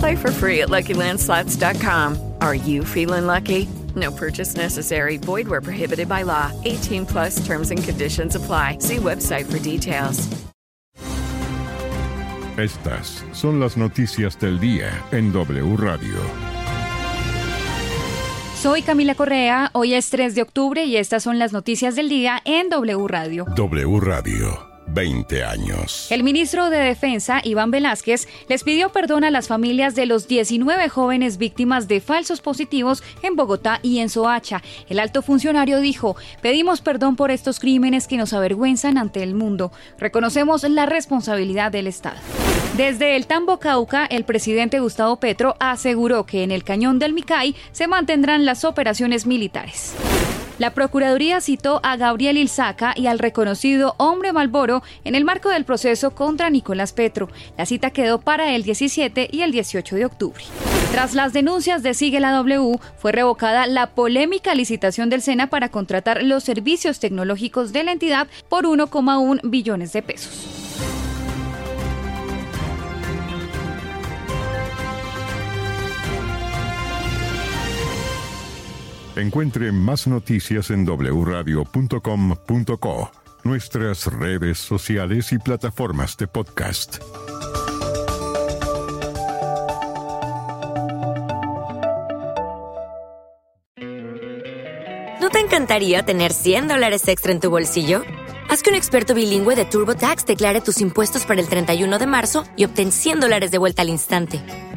Play for free at LuckyLandSlots.com. Are you feeling lucky? No purchase necessary. Void where prohibited by law. 18 plus terms and conditions apply. See website for details. Estas son las noticias del día en W Radio. Soy Camila Correa, hoy es 3 de octubre y estas son las noticias del día en W Radio. W Radio. 20 años. El ministro de Defensa, Iván Velázquez, les pidió perdón a las familias de los 19 jóvenes víctimas de falsos positivos en Bogotá y en Soacha. El alto funcionario dijo, pedimos perdón por estos crímenes que nos avergüenzan ante el mundo. Reconocemos la responsabilidad del Estado. Desde el Tambo Cauca, el presidente Gustavo Petro aseguró que en el cañón del Micay se mantendrán las operaciones militares. La Procuraduría citó a Gabriel Ilzaca y al reconocido hombre Malboro en el marco del proceso contra Nicolás Petro. La cita quedó para el 17 y el 18 de octubre. Tras las denuncias de Sigue la W, fue revocada la polémica licitación del SENA para contratar los servicios tecnológicos de la entidad por 1,1 billones de pesos. Encuentre más noticias en wradio.com.co, nuestras redes sociales y plataformas de podcast. ¿No te encantaría tener 100 dólares extra en tu bolsillo? Haz que un experto bilingüe de TurboTax declare tus impuestos para el 31 de marzo y obtén 100 dólares de vuelta al instante.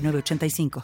906985.